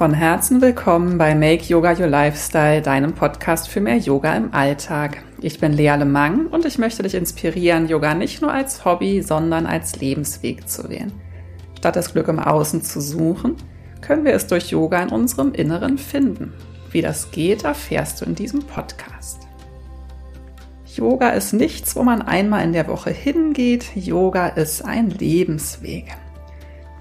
Von Herzen willkommen bei Make Yoga Your Lifestyle, deinem Podcast für mehr Yoga im Alltag. Ich bin Lea Lemang und ich möchte dich inspirieren, Yoga nicht nur als Hobby, sondern als Lebensweg zu wählen. Statt das Glück im Außen zu suchen, können wir es durch Yoga in unserem Inneren finden. Wie das geht, erfährst du in diesem Podcast. Yoga ist nichts, wo man einmal in der Woche hingeht. Yoga ist ein Lebensweg.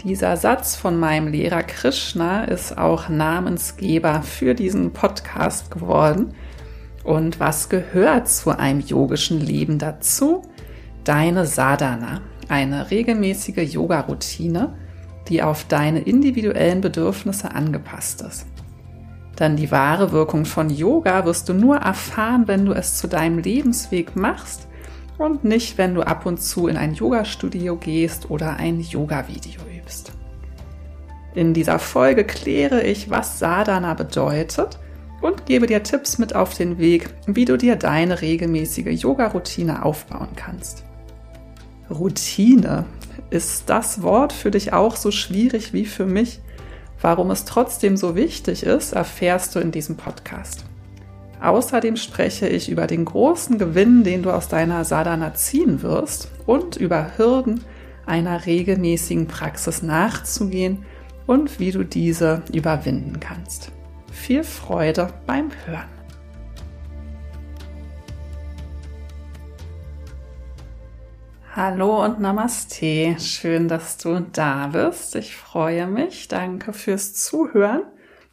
Dieser Satz von meinem Lehrer Krishna ist auch Namensgeber für diesen Podcast geworden. Und was gehört zu einem yogischen Leben dazu? Deine Sadhana, eine regelmäßige Yoga-Routine, die auf deine individuellen Bedürfnisse angepasst ist. Denn die wahre Wirkung von Yoga wirst du nur erfahren, wenn du es zu deinem Lebensweg machst und nicht, wenn du ab und zu in ein Yoga-Studio gehst oder ein Yoga-Video übst. In dieser Folge kläre ich, was Sadhana bedeutet und gebe dir Tipps mit auf den Weg, wie du dir deine regelmäßige Yoga-Routine aufbauen kannst. Routine. Ist das Wort für dich auch so schwierig wie für mich? Warum es trotzdem so wichtig ist, erfährst du in diesem Podcast. Außerdem spreche ich über den großen Gewinn, den du aus deiner Sadhana ziehen wirst und über Hürden einer regelmäßigen Praxis nachzugehen und wie du diese überwinden kannst. Viel Freude beim Hören. Hallo und Namaste. Schön, dass du da bist. Ich freue mich. Danke fürs Zuhören.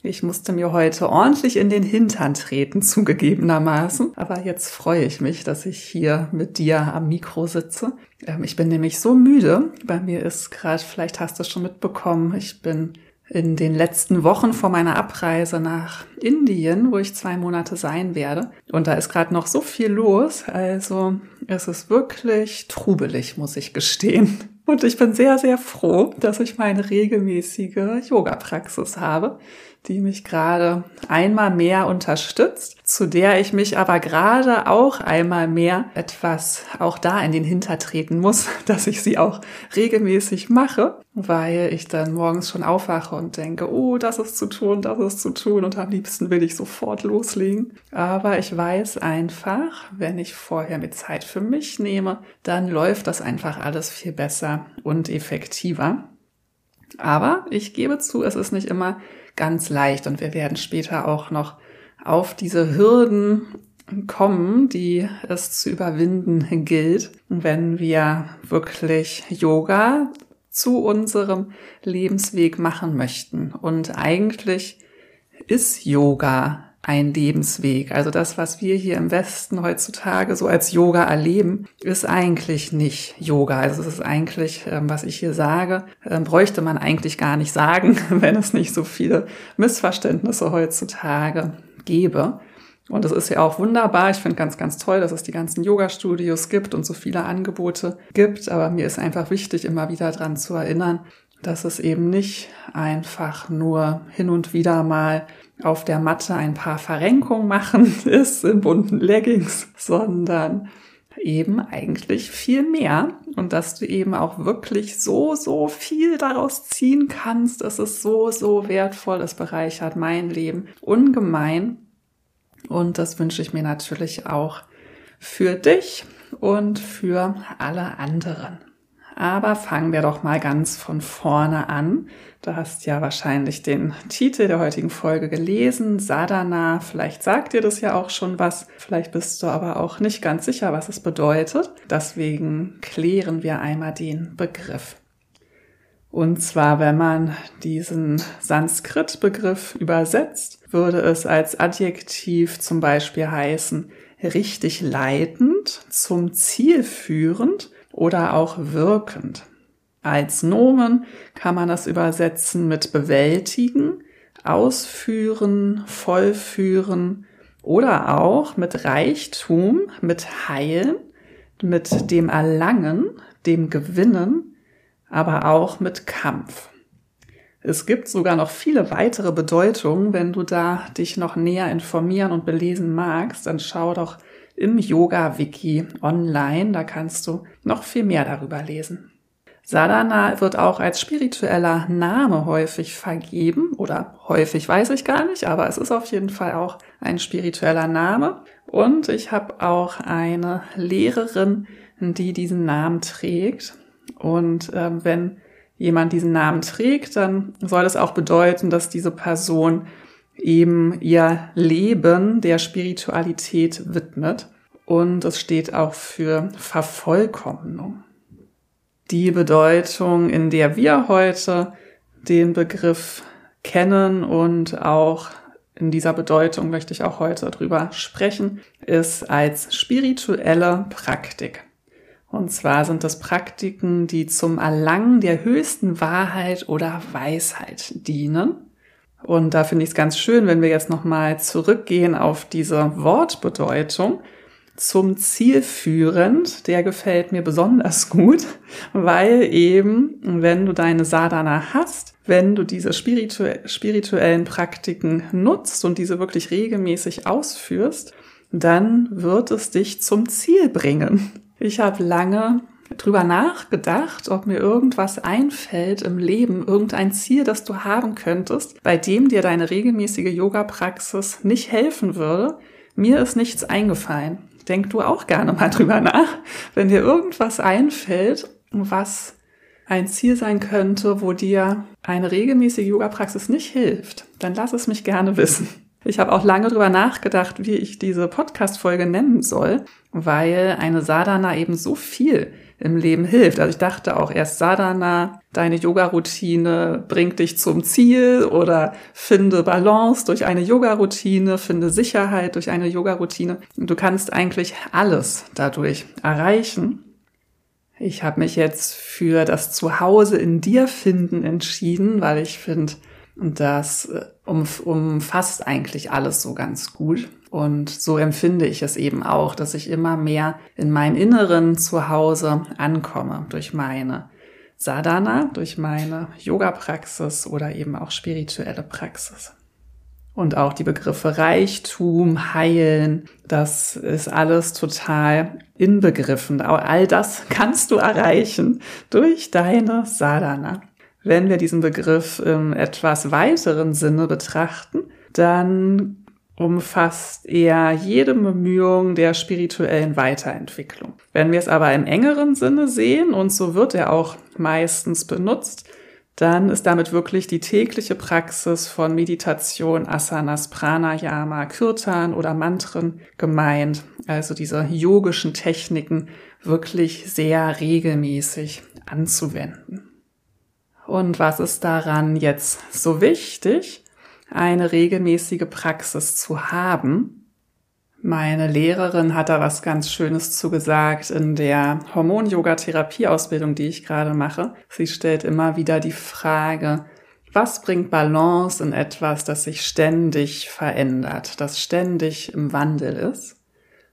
Ich musste mir heute ordentlich in den Hintern treten, zugegebenermaßen. Aber jetzt freue ich mich, dass ich hier mit dir am Mikro sitze. Ähm, ich bin nämlich so müde. Bei mir ist gerade, vielleicht hast du es schon mitbekommen, ich bin in den letzten Wochen vor meiner Abreise nach Indien, wo ich zwei Monate sein werde. Und da ist gerade noch so viel los. Also es ist wirklich trubelig, muss ich gestehen. Und ich bin sehr, sehr froh, dass ich meine regelmäßige Yoga-Praxis habe die mich gerade einmal mehr unterstützt, zu der ich mich aber gerade auch einmal mehr etwas auch da in den Hinter treten muss, dass ich sie auch regelmäßig mache, weil ich dann morgens schon aufwache und denke, oh, das ist zu tun, das ist zu tun und am liebsten will ich sofort loslegen. Aber ich weiß einfach, wenn ich vorher mir Zeit für mich nehme, dann läuft das einfach alles viel besser und effektiver. Aber ich gebe zu, es ist nicht immer ganz leicht und wir werden später auch noch auf diese Hürden kommen, die es zu überwinden gilt, wenn wir wirklich Yoga zu unserem Lebensweg machen möchten. Und eigentlich ist Yoga ein Lebensweg. Also das, was wir hier im Westen heutzutage so als Yoga erleben, ist eigentlich nicht Yoga. Also es ist eigentlich, ähm, was ich hier sage, ähm, bräuchte man eigentlich gar nicht sagen, wenn es nicht so viele Missverständnisse heutzutage gäbe. Und es ist ja auch wunderbar. Ich finde ganz, ganz toll, dass es die ganzen Yoga-Studios gibt und so viele Angebote gibt. Aber mir ist einfach wichtig, immer wieder dran zu erinnern, dass es eben nicht einfach nur hin und wieder mal auf der Matte ein paar Verrenkungen machen ist in bunten Leggings, sondern eben eigentlich viel mehr und dass du eben auch wirklich so, so viel daraus ziehen kannst. Es ist so, so wertvoll. Es bereichert mein Leben ungemein. Und das wünsche ich mir natürlich auch für dich und für alle anderen. Aber fangen wir doch mal ganz von vorne an. Du hast ja wahrscheinlich den Titel der heutigen Folge gelesen, Sadhana. Vielleicht sagt dir das ja auch schon was. Vielleicht bist du aber auch nicht ganz sicher, was es bedeutet. Deswegen klären wir einmal den Begriff. Und zwar, wenn man diesen Sanskrit-Begriff übersetzt, würde es als Adjektiv zum Beispiel heißen, richtig leitend, zum Ziel führend oder auch wirkend. Als Nomen kann man das übersetzen mit bewältigen, ausführen, vollführen oder auch mit Reichtum, mit heilen, mit dem Erlangen, dem Gewinnen, aber auch mit Kampf. Es gibt sogar noch viele weitere Bedeutungen. Wenn du da dich noch näher informieren und belesen magst, dann schau doch im Yoga-Wiki online. Da kannst du noch viel mehr darüber lesen. Sadhana wird auch als spiritueller Name häufig vergeben oder häufig weiß ich gar nicht, aber es ist auf jeden Fall auch ein spiritueller Name. Und ich habe auch eine Lehrerin, die diesen Namen trägt. Und äh, wenn jemand diesen Namen trägt, dann soll es auch bedeuten, dass diese Person eben ihr Leben der Spiritualität widmet. Und es steht auch für Vervollkommnung. Die Bedeutung, in der wir heute den Begriff kennen und auch in dieser Bedeutung möchte ich auch heute drüber sprechen, ist als spirituelle Praktik. Und zwar sind das Praktiken, die zum Erlangen der höchsten Wahrheit oder Weisheit dienen. Und da finde ich es ganz schön, wenn wir jetzt nochmal zurückgehen auf diese Wortbedeutung. Zum Ziel führend, der gefällt mir besonders gut, weil eben, wenn du deine Sadhana hast, wenn du diese spiritu spirituellen Praktiken nutzt und diese wirklich regelmäßig ausführst, dann wird es dich zum Ziel bringen. Ich habe lange drüber nachgedacht, ob mir irgendwas einfällt im Leben, irgendein Ziel, das du haben könntest, bei dem dir deine regelmäßige Yoga-Praxis nicht helfen würde. Mir ist nichts eingefallen. Denk du auch gerne mal drüber nach, wenn dir irgendwas einfällt, was ein Ziel sein könnte, wo dir eine regelmäßige Yoga-Praxis nicht hilft, dann lass es mich gerne wissen. Ich habe auch lange drüber nachgedacht, wie ich diese Podcast-Folge nennen soll, weil eine Sadhana eben so viel im Leben hilft. Also ich dachte auch erst Sadhana, deine Yoga-Routine bringt dich zum Ziel oder finde Balance durch eine Yoga-Routine, finde Sicherheit durch eine Yoga-Routine. Du kannst eigentlich alles dadurch erreichen. Ich habe mich jetzt für das Zuhause in dir finden entschieden, weil ich finde, das äh, umfasst eigentlich alles so ganz gut. Und so empfinde ich es eben auch, dass ich immer mehr in meinem inneren Zuhause ankomme durch meine Sadhana, durch meine Yoga-Praxis oder eben auch spirituelle Praxis. Und auch die Begriffe Reichtum, Heilen, das ist alles total inbegriffen. All das kannst du erreichen durch deine Sadhana. Wenn wir diesen Begriff im etwas weiteren Sinne betrachten, dann umfasst er jede Bemühung der spirituellen Weiterentwicklung. Wenn wir es aber im engeren Sinne sehen, und so wird er auch meistens benutzt, dann ist damit wirklich die tägliche Praxis von Meditation, Asanas, Pranayama, Kirtan oder Mantren gemeint. Also diese yogischen Techniken wirklich sehr regelmäßig anzuwenden. Und was ist daran jetzt so wichtig, eine regelmäßige Praxis zu haben? Meine Lehrerin hat da was ganz Schönes zugesagt in der Hormon-Yoga-Therapie-Ausbildung, die ich gerade mache. Sie stellt immer wieder die Frage, was bringt Balance in etwas, das sich ständig verändert, das ständig im Wandel ist?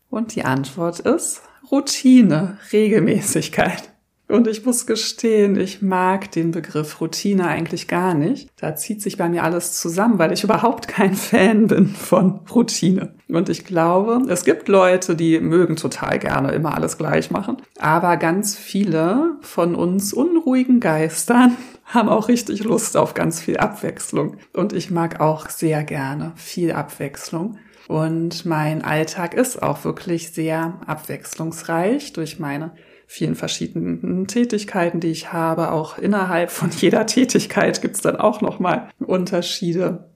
Und die Antwort ist Routine, Regelmäßigkeit. Und ich muss gestehen, ich mag den Begriff Routine eigentlich gar nicht. Da zieht sich bei mir alles zusammen, weil ich überhaupt kein Fan bin von Routine. Und ich glaube, es gibt Leute, die mögen total gerne immer alles gleich machen. Aber ganz viele von uns unruhigen Geistern haben auch richtig Lust auf ganz viel Abwechslung. Und ich mag auch sehr gerne viel Abwechslung. Und mein Alltag ist auch wirklich sehr abwechslungsreich durch meine vielen verschiedenen Tätigkeiten, die ich habe. Auch innerhalb von jeder Tätigkeit gibt's dann auch nochmal Unterschiede.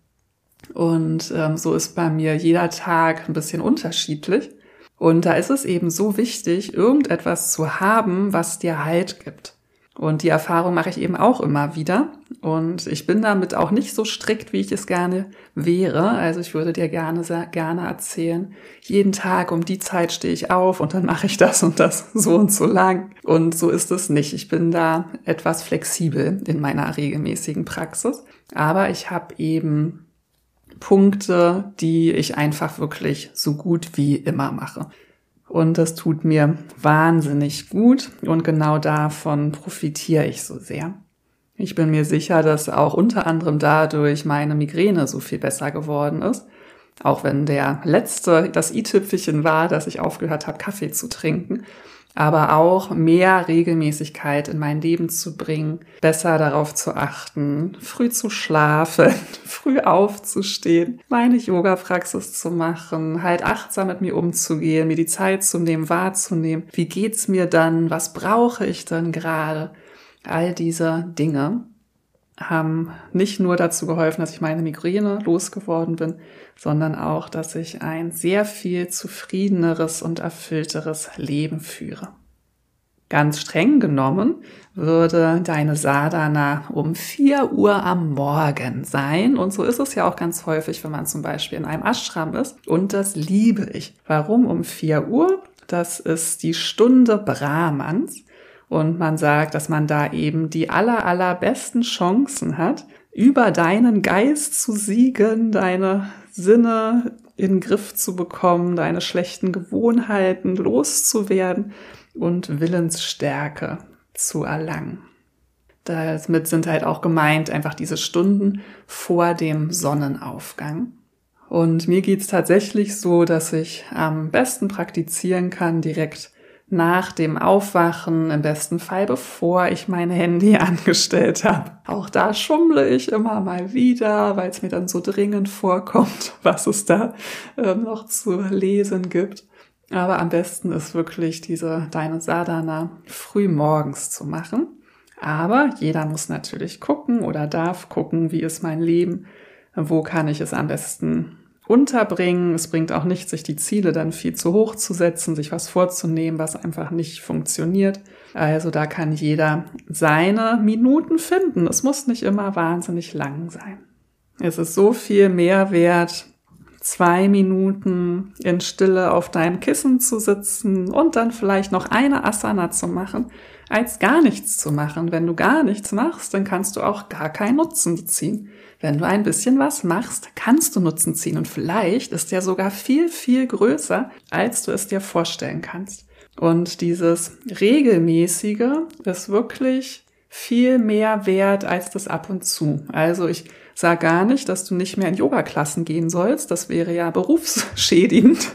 Und ähm, so ist bei mir jeder Tag ein bisschen unterschiedlich. Und da ist es eben so wichtig, irgendetwas zu haben, was dir Halt gibt. Und die Erfahrung mache ich eben auch immer wieder. Und ich bin damit auch nicht so strikt, wie ich es gerne wäre. Also ich würde dir gerne, gerne erzählen, jeden Tag um die Zeit stehe ich auf und dann mache ich das und das so und so lang. Und so ist es nicht. Ich bin da etwas flexibel in meiner regelmäßigen Praxis. Aber ich habe eben Punkte, die ich einfach wirklich so gut wie immer mache. Und das tut mir wahnsinnig gut und genau davon profitiere ich so sehr. Ich bin mir sicher, dass auch unter anderem dadurch meine Migräne so viel besser geworden ist. Auch wenn der letzte das i-Tüpfelchen war, dass ich aufgehört habe, Kaffee zu trinken. Aber auch mehr Regelmäßigkeit in mein Leben zu bringen, besser darauf zu achten, früh zu schlafen, früh aufzustehen, meine Yoga-Praxis zu machen, halt achtsam mit mir umzugehen, mir die Zeit zu nehmen, wahrzunehmen, wie geht's mir dann, was brauche ich denn gerade? All diese Dinge haben nicht nur dazu geholfen, dass ich meine Migräne losgeworden bin, sondern auch, dass ich ein sehr viel zufriedeneres und erfüllteres Leben führe. Ganz streng genommen würde deine Sadhana um 4 Uhr am Morgen sein. Und so ist es ja auch ganz häufig, wenn man zum Beispiel in einem Ashram ist. Und das liebe ich. Warum um 4 Uhr? Das ist die Stunde Brahmans. Und man sagt, dass man da eben die aller, allerbesten Chancen hat, über deinen Geist zu siegen, deine Sinne in den Griff zu bekommen, deine schlechten Gewohnheiten loszuwerden und Willensstärke zu erlangen. Damit sind halt auch gemeint einfach diese Stunden vor dem Sonnenaufgang. Und mir geht's tatsächlich so, dass ich am besten praktizieren kann direkt nach dem Aufwachen, im besten Fall bevor ich mein Handy angestellt habe. Auch da schummle ich immer mal wieder, weil es mir dann so dringend vorkommt, was es da äh, noch zu lesen gibt. Aber am besten ist wirklich diese Deine Sadhana früh morgens zu machen. Aber jeder muss natürlich gucken oder darf gucken, wie ist mein Leben, wo kann ich es am besten unterbringen. Es bringt auch nicht, sich die Ziele dann viel zu hoch zu setzen, sich was vorzunehmen, was einfach nicht funktioniert. Also da kann jeder seine Minuten finden. Es muss nicht immer wahnsinnig lang sein. Es ist so viel mehr wert, zwei Minuten in Stille auf deinem Kissen zu sitzen und dann vielleicht noch eine Asana zu machen, als gar nichts zu machen. Wenn du gar nichts machst, dann kannst du auch gar keinen Nutzen ziehen. Wenn du ein bisschen was machst, kannst du Nutzen ziehen und vielleicht ist der sogar viel, viel größer, als du es dir vorstellen kannst. Und dieses regelmäßige ist wirklich viel mehr wert als das ab und zu. Also ich sage gar nicht, dass du nicht mehr in Yoga-Klassen gehen sollst. Das wäre ja berufsschädigend.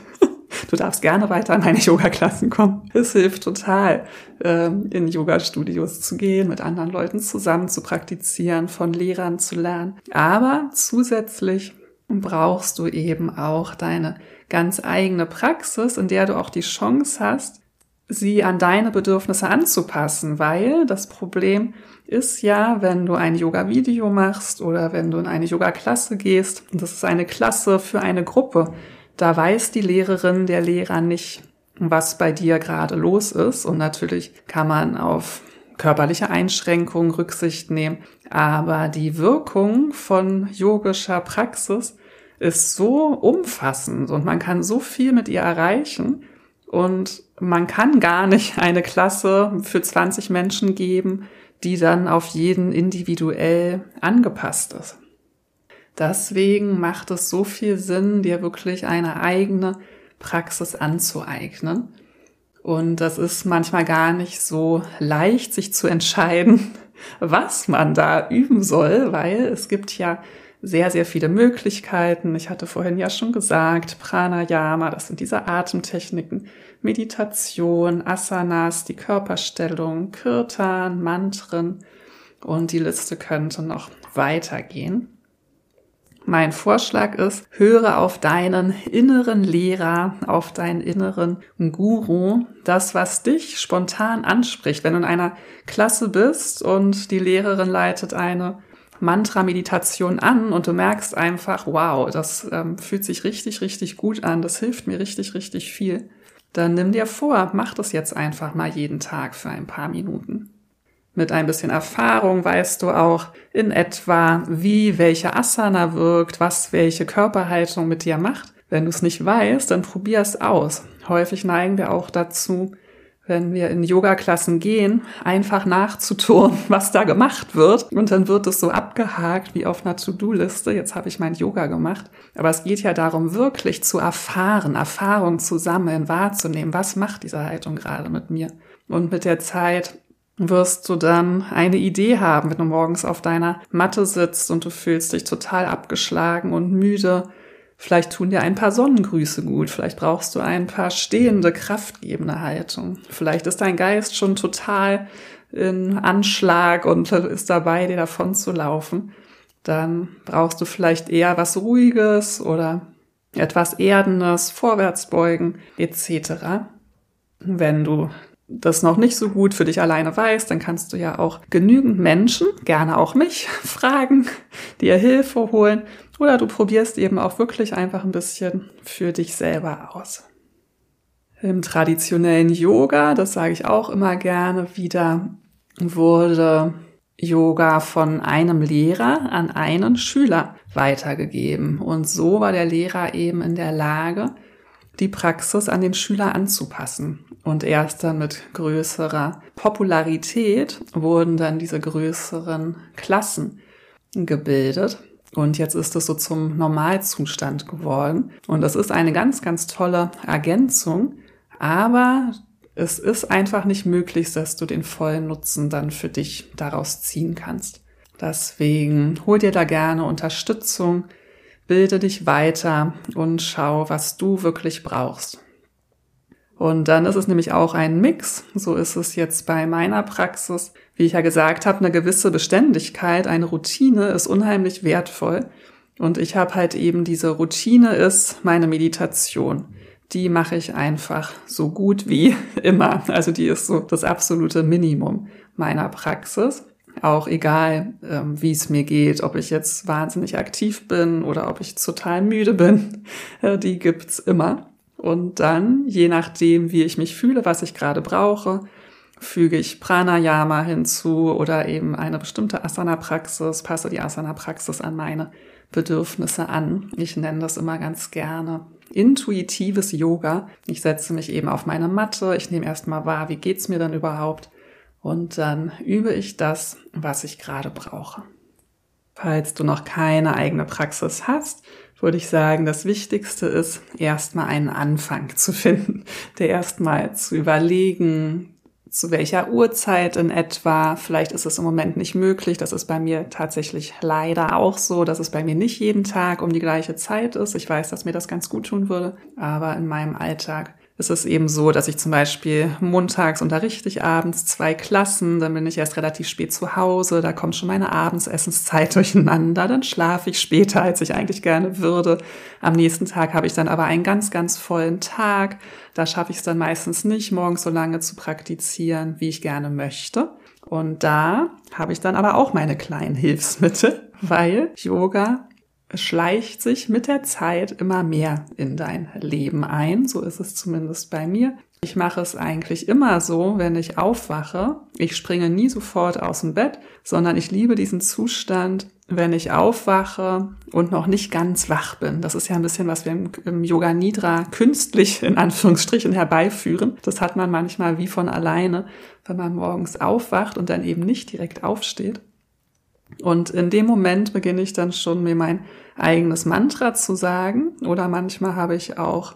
Du darfst gerne weiter an meine Yoga-Klassen kommen. Es hilft total, ähm, in Yoga-Studios zu gehen, mit anderen Leuten zusammen zu praktizieren, von Lehrern zu lernen. Aber zusätzlich brauchst du eben auch deine ganz eigene Praxis, in der du auch die Chance hast, sie an deine Bedürfnisse anzupassen, weil das Problem ist ja, wenn du ein Yoga-Video machst oder wenn du in eine Yoga-Klasse gehst, und das ist eine Klasse für eine Gruppe, da weiß die Lehrerin, der Lehrer nicht, was bei dir gerade los ist. Und natürlich kann man auf körperliche Einschränkungen Rücksicht nehmen. Aber die Wirkung von yogischer Praxis ist so umfassend und man kann so viel mit ihr erreichen. Und man kann gar nicht eine Klasse für 20 Menschen geben, die dann auf jeden individuell angepasst ist. Deswegen macht es so viel Sinn, dir wirklich eine eigene Praxis anzueignen. Und das ist manchmal gar nicht so leicht, sich zu entscheiden, was man da üben soll, weil es gibt ja sehr, sehr viele Möglichkeiten. Ich hatte vorhin ja schon gesagt, Pranayama, das sind diese Atemtechniken, Meditation, Asanas, die Körperstellung, Kirtan, Mantren und die Liste könnte noch weitergehen. Mein Vorschlag ist, höre auf deinen inneren Lehrer, auf deinen inneren Guru, das, was dich spontan anspricht. Wenn du in einer Klasse bist und die Lehrerin leitet eine Mantra-Meditation an und du merkst einfach, wow, das ähm, fühlt sich richtig, richtig gut an, das hilft mir richtig, richtig viel, dann nimm dir vor, mach das jetzt einfach mal jeden Tag für ein paar Minuten. Mit ein bisschen Erfahrung weißt du auch in etwa, wie welche Asana wirkt, was welche Körperhaltung mit dir macht. Wenn du es nicht weißt, dann probier es aus. Häufig neigen wir auch dazu, wenn wir in Yoga-Klassen gehen, einfach nachzutun, was da gemacht wird. Und dann wird es so abgehakt wie auf einer To-Do-Liste. Jetzt habe ich mein Yoga gemacht. Aber es geht ja darum, wirklich zu erfahren, Erfahrung zu sammeln, wahrzunehmen. Was macht diese Haltung gerade mit mir? Und mit der Zeit wirst du dann eine Idee haben, wenn du morgens auf deiner Matte sitzt und du fühlst dich total abgeschlagen und müde. Vielleicht tun dir ein paar Sonnengrüße gut. Vielleicht brauchst du ein paar stehende, kraftgebende Haltung. Vielleicht ist dein Geist schon total in Anschlag und ist dabei, dir davon zu laufen. Dann brauchst du vielleicht eher was Ruhiges oder etwas Erdendes, Vorwärtsbeugen etc. Wenn du das noch nicht so gut für dich alleine weißt, dann kannst du ja auch genügend Menschen, gerne auch mich, fragen, dir Hilfe holen oder du probierst eben auch wirklich einfach ein bisschen für dich selber aus. Im traditionellen Yoga, das sage ich auch immer gerne wieder, wurde Yoga von einem Lehrer an einen Schüler weitergegeben. Und so war der Lehrer eben in der Lage, die Praxis an den Schüler anzupassen. Und erst dann mit größerer Popularität wurden dann diese größeren Klassen gebildet. Und jetzt ist es so zum Normalzustand geworden. Und das ist eine ganz, ganz tolle Ergänzung. Aber es ist einfach nicht möglich, dass du den vollen Nutzen dann für dich daraus ziehen kannst. Deswegen hol dir da gerne Unterstützung, bilde dich weiter und schau, was du wirklich brauchst. Und dann ist es nämlich auch ein Mix. So ist es jetzt bei meiner Praxis. Wie ich ja gesagt habe, eine gewisse Beständigkeit, eine Routine ist unheimlich wertvoll. Und ich habe halt eben diese Routine ist meine Meditation. Die mache ich einfach so gut wie immer. Also die ist so das absolute Minimum meiner Praxis. Auch egal, ähm, wie es mir geht, ob ich jetzt wahnsinnig aktiv bin oder ob ich total müde bin, die gibt's immer. Und dann, je nachdem, wie ich mich fühle, was ich gerade brauche, füge ich Pranayama hinzu oder eben eine bestimmte Asana-Praxis, passe die Asana-Praxis an meine Bedürfnisse an. Ich nenne das immer ganz gerne intuitives Yoga. Ich setze mich eben auf meine Matte, ich nehme erstmal wahr, wie geht's mir denn überhaupt und dann übe ich das, was ich gerade brauche. Falls du noch keine eigene Praxis hast, würde ich sagen, das Wichtigste ist, erstmal einen Anfang zu finden, der erstmal zu überlegen, zu welcher Uhrzeit in etwa. Vielleicht ist es im Moment nicht möglich. Das ist bei mir tatsächlich leider auch so, dass es bei mir nicht jeden Tag um die gleiche Zeit ist. Ich weiß, dass mir das ganz gut tun würde, aber in meinem Alltag ist es eben so, dass ich zum Beispiel montags unterrichte ich abends zwei Klassen, dann bin ich erst relativ spät zu Hause, da kommt schon meine Abendsessenszeit durcheinander, dann schlafe ich später, als ich eigentlich gerne würde. Am nächsten Tag habe ich dann aber einen ganz, ganz vollen Tag. Da schaffe ich es dann meistens nicht, morgens so lange zu praktizieren, wie ich gerne möchte. Und da habe ich dann aber auch meine kleinen Hilfsmittel, weil Yoga schleicht sich mit der Zeit immer mehr in dein Leben ein. So ist es zumindest bei mir. Ich mache es eigentlich immer so, wenn ich aufwache. Ich springe nie sofort aus dem Bett, sondern ich liebe diesen Zustand, wenn ich aufwache und noch nicht ganz wach bin. Das ist ja ein bisschen, was wir im, im, Yoga Nidra künstlich in Anführungsstrichen herbeiführen. Das hat man manchmal wie von alleine, wenn man morgens aufwacht und dann eben nicht direkt aufsteht. Und in dem Moment beginne ich dann schon mir mein eigenes Mantra zu sagen. Oder manchmal habe ich auch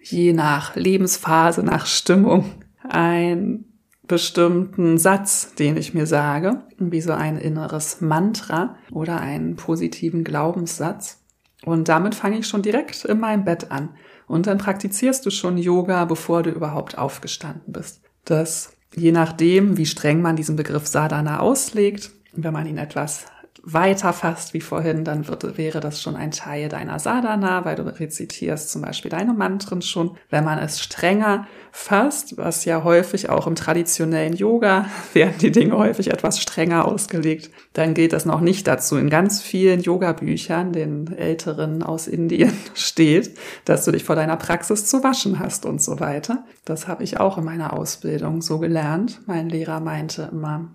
je nach Lebensphase, nach Stimmung einen bestimmten Satz, den ich mir sage, wie so ein inneres Mantra oder einen positiven Glaubenssatz. Und damit fange ich schon direkt in meinem Bett an. Und dann praktizierst du schon Yoga, bevor du überhaupt aufgestanden bist. Das, je nachdem, wie streng man diesen Begriff Sadhana auslegt, wenn man ihn etwas weiter fasst wie vorhin, dann wird, wäre das schon ein Teil deiner Sadhana, weil du rezitierst zum Beispiel deine Mantren schon. Wenn man es strenger fasst, was ja häufig auch im traditionellen Yoga werden die Dinge häufig etwas strenger ausgelegt, dann gilt das noch nicht dazu. In ganz vielen Yoga-Büchern, den älteren aus Indien, steht, dass du dich vor deiner Praxis zu waschen hast und so weiter. Das habe ich auch in meiner Ausbildung so gelernt. Mein Lehrer meinte immer,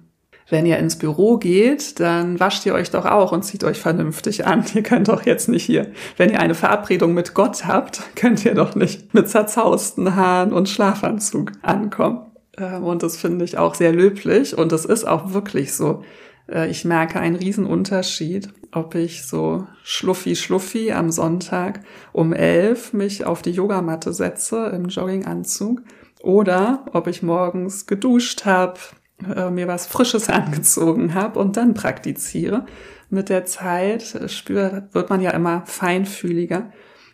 wenn ihr ins Büro geht, dann wascht ihr euch doch auch und zieht euch vernünftig an. Ihr könnt doch jetzt nicht hier, wenn ihr eine Verabredung mit Gott habt, könnt ihr doch nicht mit zerzausten Haaren und Schlafanzug ankommen. Ähm, und das finde ich auch sehr löblich und das ist auch wirklich so. Äh, ich merke einen riesen Unterschied, ob ich so schluffi schluffi am Sonntag um elf mich auf die Yogamatte setze im Jogginganzug oder ob ich morgens geduscht habe, äh, mir was Frisches angezogen habe und dann praktiziere. Mit der Zeit äh, spürt, wird man ja immer feinfühliger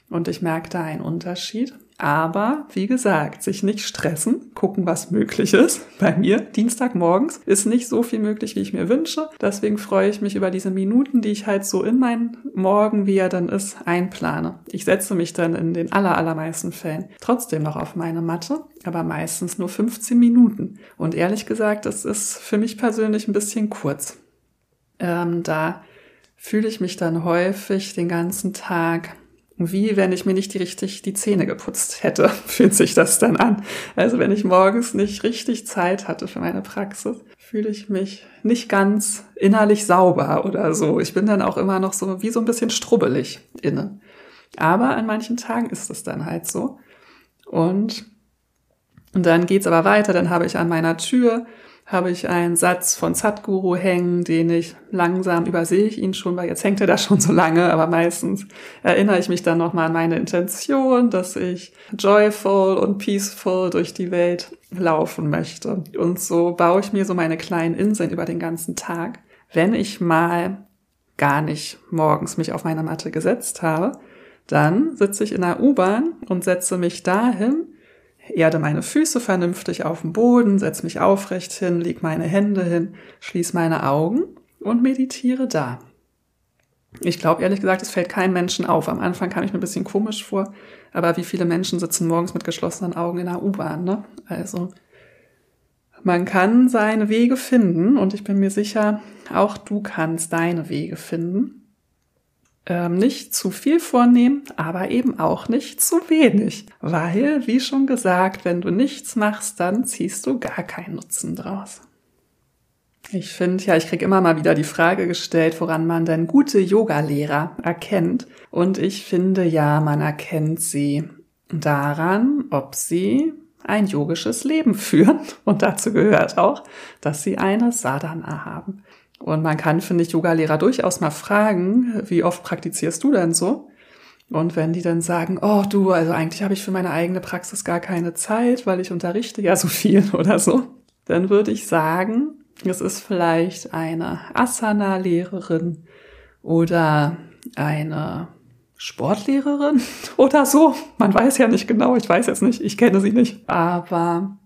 und ich merke da einen Unterschied. Aber wie gesagt, sich nicht stressen, gucken, was möglich ist. Bei mir, Dienstagmorgens, ist nicht so viel möglich, wie ich mir wünsche. Deswegen freue ich mich über diese Minuten, die ich halt so in meinen Morgen, wie er dann ist, einplane. Ich setze mich dann in den aller, allermeisten Fällen trotzdem noch auf meine Matte, aber meistens nur 15 Minuten. Und ehrlich gesagt, das ist für mich persönlich ein bisschen kurz. Ähm, da fühle ich mich dann häufig den ganzen Tag wie wenn ich mir nicht die richtig die Zähne geputzt hätte, fühlt sich das dann an. Also wenn ich morgens nicht richtig Zeit hatte für meine Praxis, fühle ich mich nicht ganz innerlich sauber oder so. Ich bin dann auch immer noch so wie so ein bisschen strubbelig innen. Aber an manchen Tagen ist es dann halt so. Und, und dann geht's aber weiter. Dann habe ich an meiner Tür habe ich einen Satz von Sadhguru hängen, den ich langsam übersehe ich ihn schon, weil jetzt hängt er da schon so lange, aber meistens erinnere ich mich dann nochmal an meine Intention, dass ich joyful und peaceful durch die Welt laufen möchte. Und so baue ich mir so meine kleinen Inseln über den ganzen Tag. Wenn ich mal gar nicht morgens mich auf meine Matte gesetzt habe, dann sitze ich in der U-Bahn und setze mich dahin, erde meine Füße vernünftig auf den Boden, setze mich aufrecht hin, leg meine Hände hin, schließe meine Augen und meditiere da. Ich glaube ehrlich gesagt, es fällt keinem Menschen auf. Am Anfang kam ich mir ein bisschen komisch vor, aber wie viele Menschen sitzen morgens mit geschlossenen Augen in der U-Bahn, ne? Also man kann seine Wege finden und ich bin mir sicher, auch du kannst deine Wege finden ähm, nicht zu viel vornehmen, aber eben auch nicht zu wenig. Weil, wie schon gesagt, wenn du nichts machst, dann ziehst du gar keinen Nutzen draus. Ich finde, ja, ich krieg immer mal wieder die Frage gestellt, woran man denn gute Yogalehrer erkennt. Und ich finde, ja, man erkennt sie daran, ob sie ein yogisches Leben führen. Und dazu gehört auch, dass sie eine Sadhana haben. Und man kann, finde ich, Yogalehrer durchaus mal fragen, wie oft praktizierst du denn so? Und wenn die dann sagen, oh du, also eigentlich habe ich für meine eigene Praxis gar keine Zeit, weil ich unterrichte ja so viel oder so, dann würde ich sagen, es ist vielleicht eine Asana-Lehrerin oder eine Sportlehrerin oder so. Man weiß ja nicht genau, ich weiß jetzt nicht, ich kenne sie nicht. Aber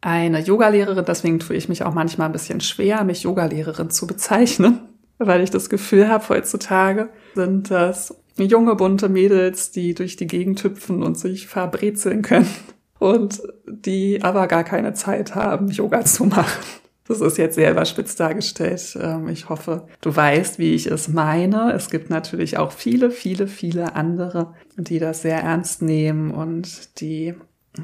eine Yogalehrerin, deswegen tue ich mich auch manchmal ein bisschen schwer, mich Yogalehrerin zu bezeichnen, weil ich das Gefühl habe, heutzutage sind das junge, bunte Mädels, die durch die Gegend hüpfen und sich verbrezeln können und die aber gar keine Zeit haben, Yoga zu machen. Das ist jetzt sehr überspitzt dargestellt. Ähm, ich hoffe, du weißt, wie ich es meine. Es gibt natürlich auch viele, viele, viele andere, die das sehr ernst nehmen und die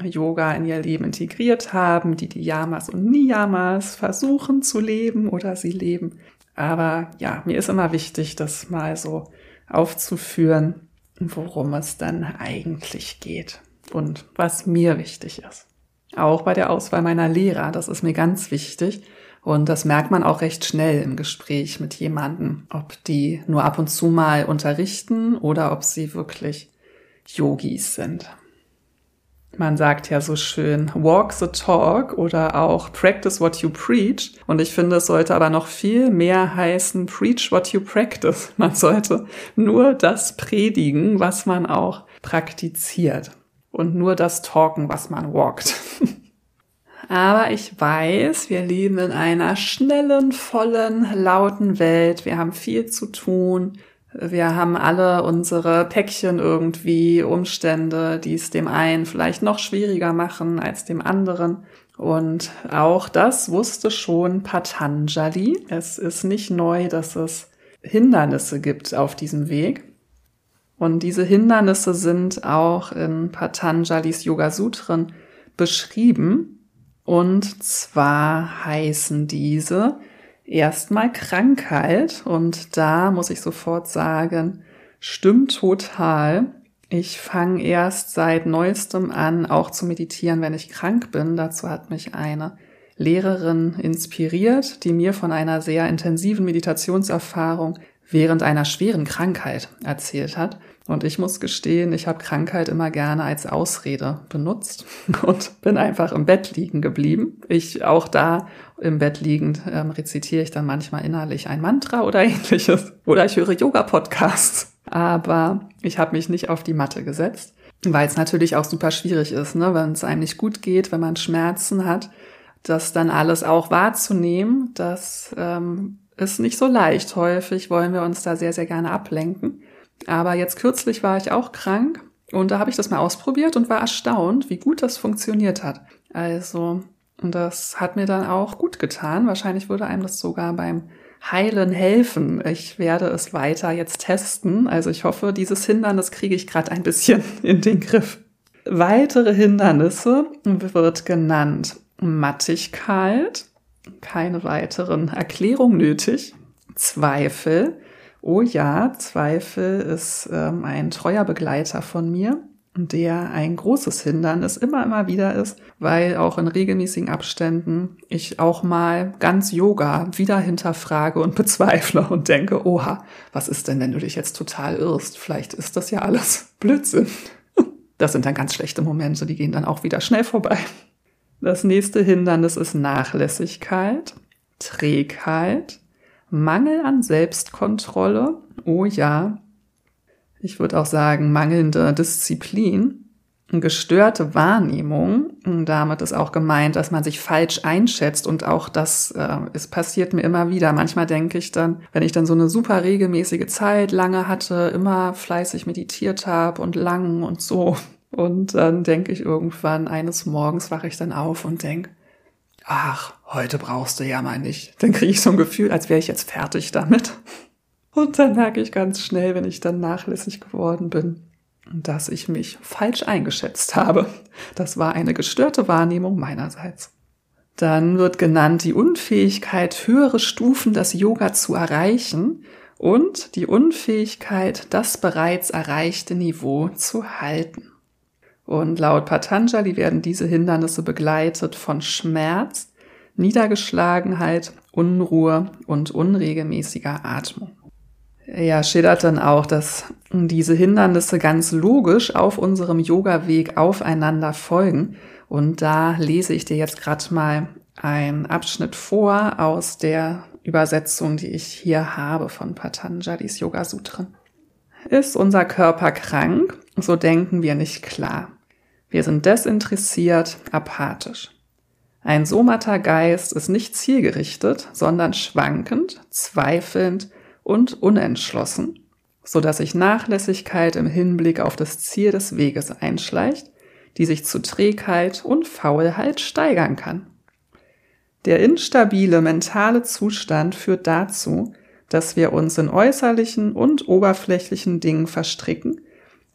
Yoga in ihr Leben integriert haben, die die Yamas und Niyamas versuchen zu leben oder sie leben. Aber ja, mir ist immer wichtig, das mal so aufzuführen, worum es dann eigentlich geht und was mir wichtig ist. Auch bei der Auswahl meiner Lehrer, das ist mir ganz wichtig. Und das merkt man auch recht schnell im Gespräch mit jemandem, ob die nur ab und zu mal unterrichten oder ob sie wirklich Yogis sind. Man sagt ja so schön, walk the talk oder auch practice what you preach. Und ich finde, es sollte aber noch viel mehr heißen, preach what you practice. Man sollte nur das predigen, was man auch praktiziert. Und nur das talken, was man walkt. Aber ich weiß, wir leben in einer schnellen, vollen, lauten Welt. Wir haben viel zu tun. Wir haben alle unsere Päckchen irgendwie, Umstände, die es dem einen vielleicht noch schwieriger machen als dem anderen. Und auch das wusste schon Patanjali. Es ist nicht neu, dass es Hindernisse gibt auf diesem Weg. Und diese Hindernisse sind auch in Patanjalis Yoga Sutren beschrieben. Und zwar heißen diese erstmal Krankheit und da muss ich sofort sagen, stimmt total. Ich fange erst seit neuestem an, auch zu meditieren, wenn ich krank bin. Dazu hat mich eine Lehrerin inspiriert, die mir von einer sehr intensiven Meditationserfahrung während einer schweren Krankheit erzählt hat. Und ich muss gestehen, ich habe Krankheit immer gerne als Ausrede benutzt und bin einfach im Bett liegen geblieben. Ich auch da im Bett liegend ähm, rezitiere ich dann manchmal innerlich ein Mantra oder ähnliches. Oder ich höre Yoga-Podcasts. Aber ich habe mich nicht auf die Matte gesetzt, weil es natürlich auch super schwierig ist, ne? wenn es einem nicht gut geht, wenn man Schmerzen hat, das dann alles auch wahrzunehmen. Das ähm, ist nicht so leicht. Häufig wollen wir uns da sehr, sehr gerne ablenken. Aber jetzt kürzlich war ich auch krank und da habe ich das mal ausprobiert und war erstaunt, wie gut das funktioniert hat. Also, das hat mir dann auch gut getan. Wahrscheinlich würde einem das sogar beim Heilen helfen. Ich werde es weiter jetzt testen. Also ich hoffe, dieses Hindernis kriege ich gerade ein bisschen in den Griff. Weitere Hindernisse wird genannt Mattigkeit, keine weiteren Erklärungen nötig. Zweifel, oh ja, Zweifel ist ähm, ein treuer Begleiter von mir, der ein großes Hindernis immer, immer wieder ist, weil auch in regelmäßigen Abständen ich auch mal ganz Yoga wieder hinterfrage und bezweifle und denke, oha, was ist denn, wenn du dich jetzt total irrst? Vielleicht ist das ja alles Blödsinn. Das sind dann ganz schlechte Momente, die gehen dann auch wieder schnell vorbei. Das nächste Hindernis ist Nachlässigkeit, Trägheit, Mangel an Selbstkontrolle. Oh ja. Ich würde auch sagen, mangelnde Disziplin, gestörte Wahrnehmung. Damit ist auch gemeint, dass man sich falsch einschätzt und auch das, äh, es passiert mir immer wieder. Manchmal denke ich dann, wenn ich dann so eine super regelmäßige Zeit lange hatte, immer fleißig meditiert habe und lang und so, und dann denke ich irgendwann, eines Morgens wache ich dann auf und denke, ach, heute brauchst du ja mal nicht. Dann kriege ich so ein Gefühl, als wäre ich jetzt fertig damit. Und dann merke ich ganz schnell, wenn ich dann nachlässig geworden bin, dass ich mich falsch eingeschätzt habe. Das war eine gestörte Wahrnehmung meinerseits. Dann wird genannt die Unfähigkeit, höhere Stufen des Yoga zu erreichen und die Unfähigkeit, das bereits erreichte Niveau zu halten. Und laut Patanjali werden diese Hindernisse begleitet von Schmerz, Niedergeschlagenheit, Unruhe und unregelmäßiger Atmung. Er schildert dann auch, dass diese Hindernisse ganz logisch auf unserem Yoga-Weg aufeinander folgen. Und da lese ich dir jetzt gerade mal einen Abschnitt vor aus der Übersetzung, die ich hier habe von Patanjalis Yoga Sutra. Ist unser Körper krank, so denken wir nicht klar. Wir sind desinteressiert, apathisch. Ein somater Geist ist nicht zielgerichtet, sondern schwankend, zweifelnd und unentschlossen, so dass sich Nachlässigkeit im Hinblick auf das Ziel des Weges einschleicht, die sich zu Trägheit und Faulheit steigern kann. Der instabile mentale Zustand führt dazu, dass wir uns in äußerlichen und oberflächlichen Dingen verstricken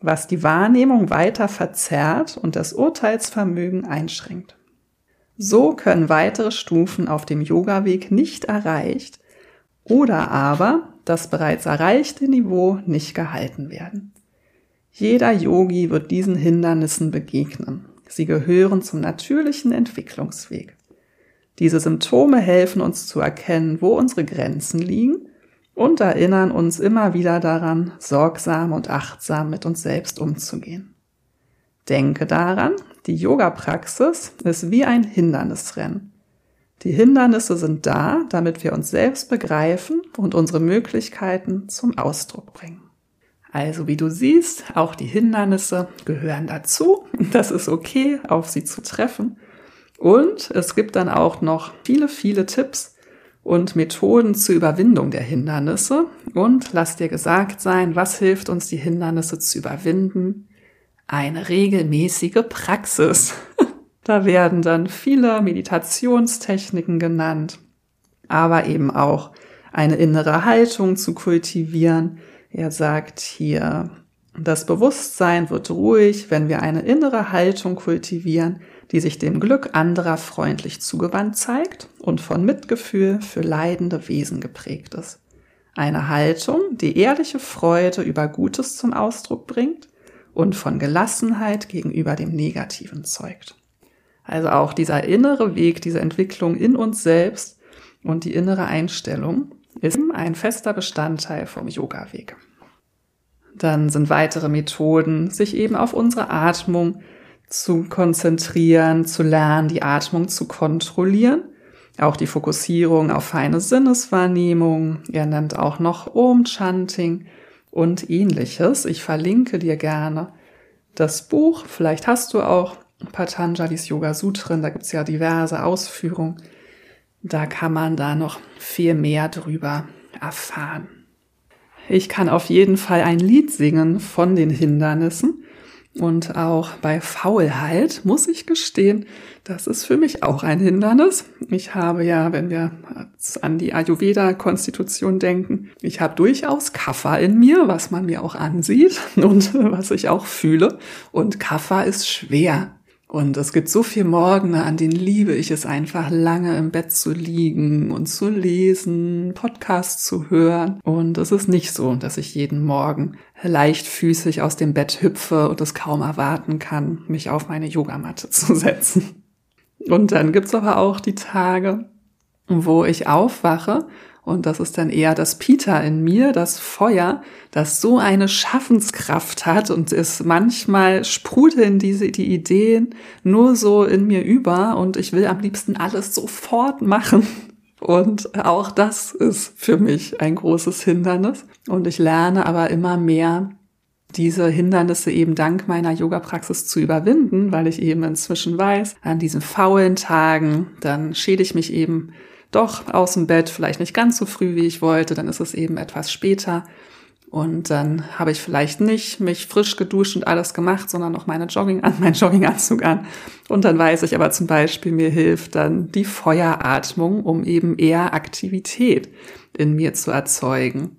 was die Wahrnehmung weiter verzerrt und das Urteilsvermögen einschränkt. So können weitere Stufen auf dem Yoga-Weg nicht erreicht oder aber das bereits erreichte Niveau nicht gehalten werden. Jeder Yogi wird diesen Hindernissen begegnen. Sie gehören zum natürlichen Entwicklungsweg. Diese Symptome helfen uns zu erkennen, wo unsere Grenzen liegen und erinnern uns immer wieder daran, sorgsam und achtsam mit uns selbst umzugehen. Denke daran, die Yoga-Praxis ist wie ein Hindernisrennen. Die Hindernisse sind da, damit wir uns selbst begreifen und unsere Möglichkeiten zum Ausdruck bringen. Also wie du siehst, auch die Hindernisse gehören dazu. Das ist okay, auf sie zu treffen. Und es gibt dann auch noch viele, viele Tipps, und Methoden zur Überwindung der Hindernisse. Und lass dir gesagt sein, was hilft uns, die Hindernisse zu überwinden? Eine regelmäßige Praxis. da werden dann viele Meditationstechniken genannt, aber eben auch eine innere Haltung zu kultivieren. Er sagt hier, das Bewusstsein wird ruhig, wenn wir eine innere Haltung kultivieren, die sich dem Glück anderer freundlich zugewandt zeigt und von Mitgefühl für leidende Wesen geprägt ist. Eine Haltung, die ehrliche Freude über Gutes zum Ausdruck bringt und von Gelassenheit gegenüber dem Negativen zeugt. Also auch dieser innere Weg, diese Entwicklung in uns selbst und die innere Einstellung ist ein fester Bestandteil vom Yoga-Weg. Dann sind weitere Methoden, sich eben auf unsere Atmung zu konzentrieren, zu lernen, die Atmung zu kontrollieren. Auch die Fokussierung auf feine Sinneswahrnehmung. Er nennt auch noch Om-Chanting und ähnliches. Ich verlinke dir gerne das Buch. Vielleicht hast du auch Patanjalis Yoga Sutren. Da gibt's ja diverse Ausführungen. Da kann man da noch viel mehr drüber erfahren. Ich kann auf jeden Fall ein Lied singen von den Hindernissen. Und auch bei Faulheit muss ich gestehen, das ist für mich auch ein Hindernis. Ich habe ja, wenn wir an die Ayurveda-Konstitution denken, ich habe durchaus Kaffer in mir, was man mir auch ansieht und was ich auch fühle. Und Kaffer ist schwer. Und es gibt so viel Morgene, an denen liebe ich es einfach lange im Bett zu liegen und zu lesen, Podcasts zu hören. Und es ist nicht so, dass ich jeden Morgen leichtfüßig aus dem Bett hüpfe und es kaum erwarten kann, mich auf meine Yogamatte zu setzen. Und dann gibt's aber auch die Tage, wo ich aufwache und das ist dann eher das Peter in mir, das Feuer, das so eine Schaffenskraft hat und es manchmal sprudeln diese, die Ideen nur so in mir über und ich will am liebsten alles sofort machen. Und auch das ist für mich ein großes Hindernis. Und ich lerne aber immer mehr, diese Hindernisse eben dank meiner Yoga-Praxis zu überwinden, weil ich eben inzwischen weiß, an diesen faulen Tagen, dann schäle ich mich eben doch aus dem Bett, vielleicht nicht ganz so früh, wie ich wollte, dann ist es eben etwas später. Und dann habe ich vielleicht nicht mich frisch geduscht und alles gemacht, sondern noch meine Jogging an, meinen Jogginganzug an. Und dann weiß ich aber zum Beispiel, mir hilft dann die Feueratmung, um eben eher Aktivität in mir zu erzeugen.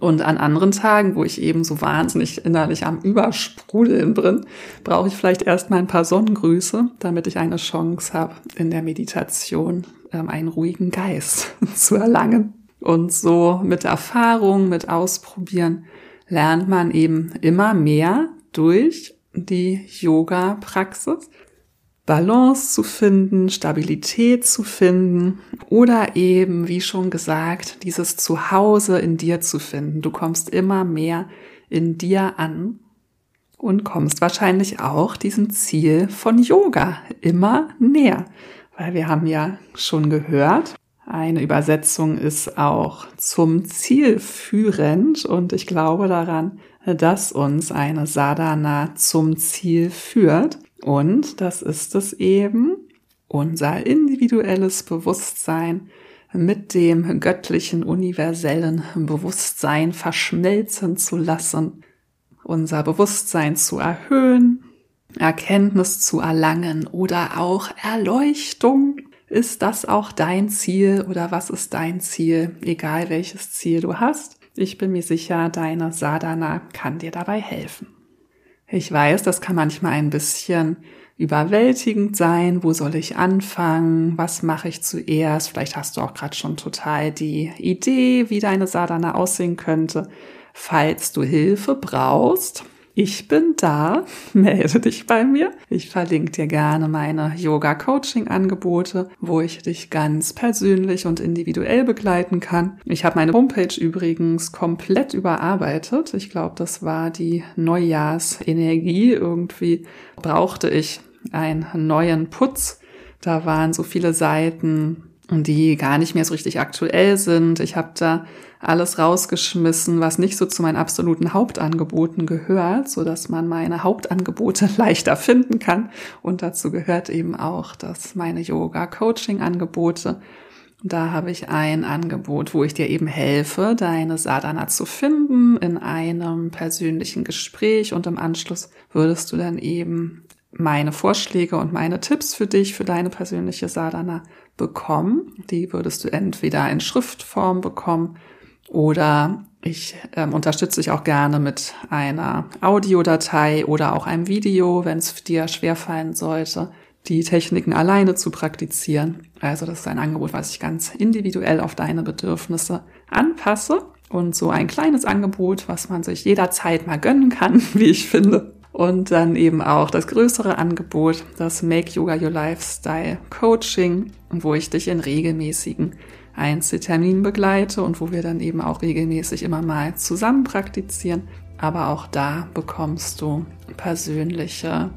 Und an anderen Tagen, wo ich eben so wahnsinnig innerlich am Übersprudeln bin, brauche ich vielleicht erst mal ein paar Sonnengrüße, damit ich eine Chance habe, in der Meditation einen ruhigen Geist zu erlangen. Und so mit Erfahrung, mit Ausprobieren lernt man eben immer mehr durch die Yoga-Praxis Balance zu finden, Stabilität zu finden oder eben, wie schon gesagt, dieses Zuhause in dir zu finden. Du kommst immer mehr in dir an und kommst wahrscheinlich auch diesem Ziel von Yoga immer näher, weil wir haben ja schon gehört, eine Übersetzung ist auch zum Ziel führend und ich glaube daran, dass uns eine Sadhana zum Ziel führt. Und das ist es eben, unser individuelles Bewusstsein mit dem göttlichen, universellen Bewusstsein verschmelzen zu lassen, unser Bewusstsein zu erhöhen, Erkenntnis zu erlangen oder auch Erleuchtung. Ist das auch dein Ziel oder was ist dein Ziel, egal welches Ziel du hast? Ich bin mir sicher, deine Sadhana kann dir dabei helfen. Ich weiß, das kann manchmal ein bisschen überwältigend sein. Wo soll ich anfangen? Was mache ich zuerst? Vielleicht hast du auch gerade schon total die Idee, wie deine Sadhana aussehen könnte. Falls du Hilfe brauchst, ich bin da, melde dich bei mir. Ich verlinke dir gerne meine Yoga-Coaching-Angebote, wo ich dich ganz persönlich und individuell begleiten kann. Ich habe meine Homepage übrigens komplett überarbeitet. Ich glaube, das war die Neujahrsenergie. Irgendwie brauchte ich einen neuen Putz. Da waren so viele Seiten die gar nicht mehr so richtig aktuell sind. Ich habe da alles rausgeschmissen, was nicht so zu meinen absoluten Hauptangeboten gehört, so dass man meine Hauptangebote leichter finden kann. Und dazu gehört eben auch, dass meine Yoga-Coaching-Angebote da habe ich ein Angebot, wo ich dir eben helfe, deine Sadhana zu finden in einem persönlichen Gespräch und im Anschluss würdest du dann eben meine Vorschläge und meine Tipps für dich, für deine persönliche Sadhana bekommen. Die würdest du entweder in Schriftform bekommen oder ich ähm, unterstütze dich auch gerne mit einer Audiodatei oder auch einem Video, wenn es dir schwerfallen sollte, die Techniken alleine zu praktizieren. Also das ist ein Angebot, was ich ganz individuell auf deine Bedürfnisse anpasse. Und so ein kleines Angebot, was man sich jederzeit mal gönnen kann, wie ich finde. Und dann eben auch das größere Angebot, das Make Yoga Your Lifestyle Coaching, wo ich dich in regelmäßigen Einzelterminen begleite und wo wir dann eben auch regelmäßig immer mal zusammen praktizieren. Aber auch da bekommst du persönliche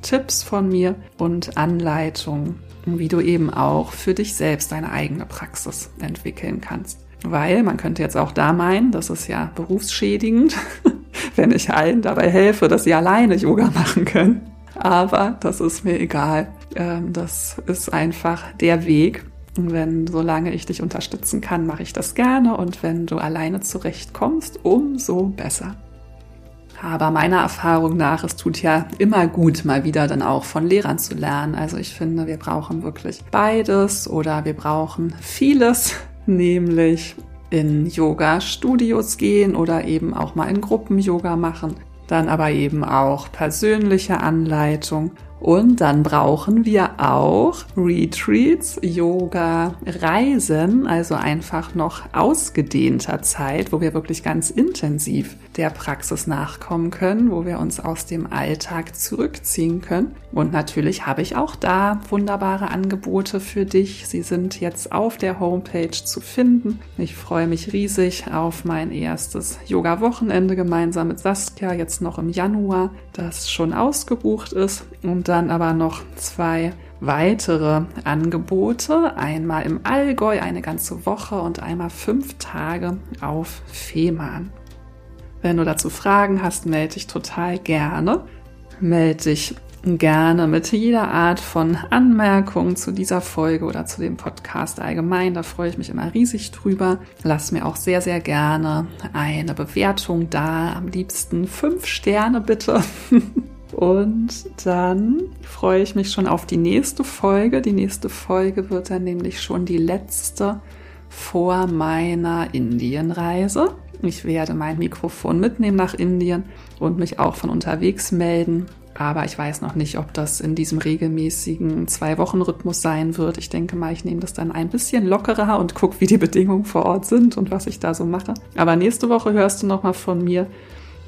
Tipps von mir und Anleitungen, wie du eben auch für dich selbst deine eigene Praxis entwickeln kannst. weil man könnte jetzt auch da meinen, das ist ja berufsschädigend, wenn ich allen dabei helfe, dass sie alleine Yoga machen können. Aber das ist mir egal. Ähm, das ist einfach der Weg. Wenn, solange ich dich unterstützen kann, mache ich das gerne. Und wenn du alleine zurechtkommst, umso besser. Aber meiner Erfahrung nach, es tut ja immer gut, mal wieder dann auch von Lehrern zu lernen. Also ich finde, wir brauchen wirklich beides oder wir brauchen vieles, nämlich in Yoga-Studios gehen oder eben auch mal in Gruppen Yoga machen. Dann aber eben auch persönliche Anleitung und dann brauchen wir auch Retreats, Yoga, Reisen, also einfach noch ausgedehnter Zeit, wo wir wirklich ganz intensiv der Praxis nachkommen können, wo wir uns aus dem Alltag zurückziehen können. Und natürlich habe ich auch da wunderbare Angebote für dich. Sie sind jetzt auf der Homepage zu finden. Ich freue mich riesig auf mein erstes Yoga-Wochenende gemeinsam mit Saskia, jetzt noch im Januar, das schon ausgebucht ist. Und dann aber noch zwei weitere Angebote. Einmal im Allgäu eine ganze Woche und einmal fünf Tage auf Fehmarn. Wenn du dazu Fragen hast, melde dich total gerne. Melde dich gerne mit jeder Art von Anmerkung zu dieser Folge oder zu dem Podcast allgemein. Da freue ich mich immer riesig drüber. Lass mir auch sehr, sehr gerne eine Bewertung da. Am liebsten fünf Sterne bitte. Und dann freue ich mich schon auf die nächste Folge. Die nächste Folge wird dann nämlich schon die letzte vor meiner Indienreise. Ich werde mein Mikrofon mitnehmen nach Indien und mich auch von unterwegs melden. Aber ich weiß noch nicht, ob das in diesem regelmäßigen Zwei-Wochen-Rhythmus sein wird. Ich denke mal, ich nehme das dann ein bisschen lockerer und gucke, wie die Bedingungen vor Ort sind und was ich da so mache. Aber nächste Woche hörst du nochmal von mir,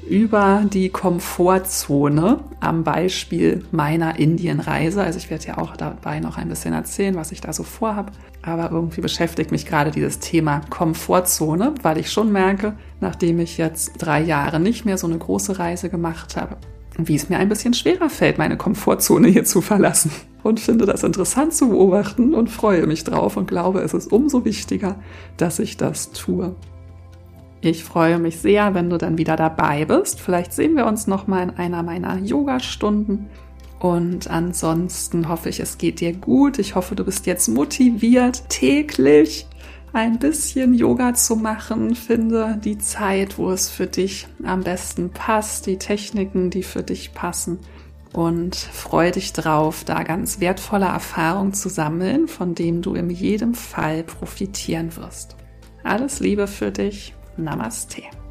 über die Komfortzone am Beispiel meiner Indienreise. Also ich werde ja auch dabei noch ein bisschen erzählen, was ich da so vorhabe. Aber irgendwie beschäftigt mich gerade dieses Thema Komfortzone, weil ich schon merke, nachdem ich jetzt drei Jahre nicht mehr so eine große Reise gemacht habe, wie es mir ein bisschen schwerer fällt, meine Komfortzone hier zu verlassen. Und finde das interessant zu beobachten und freue mich drauf und glaube, es ist umso wichtiger, dass ich das tue. Ich freue mich sehr, wenn du dann wieder dabei bist. Vielleicht sehen wir uns noch mal in einer meiner Yoga-Stunden. Und ansonsten hoffe ich, es geht dir gut. Ich hoffe, du bist jetzt motiviert, täglich ein bisschen Yoga zu machen. Finde die Zeit, wo es für dich am besten passt, die Techniken, die für dich passen. Und freue dich drauf, da ganz wertvolle Erfahrungen zu sammeln, von denen du in jedem Fall profitieren wirst. Alles Liebe für dich. Namaste.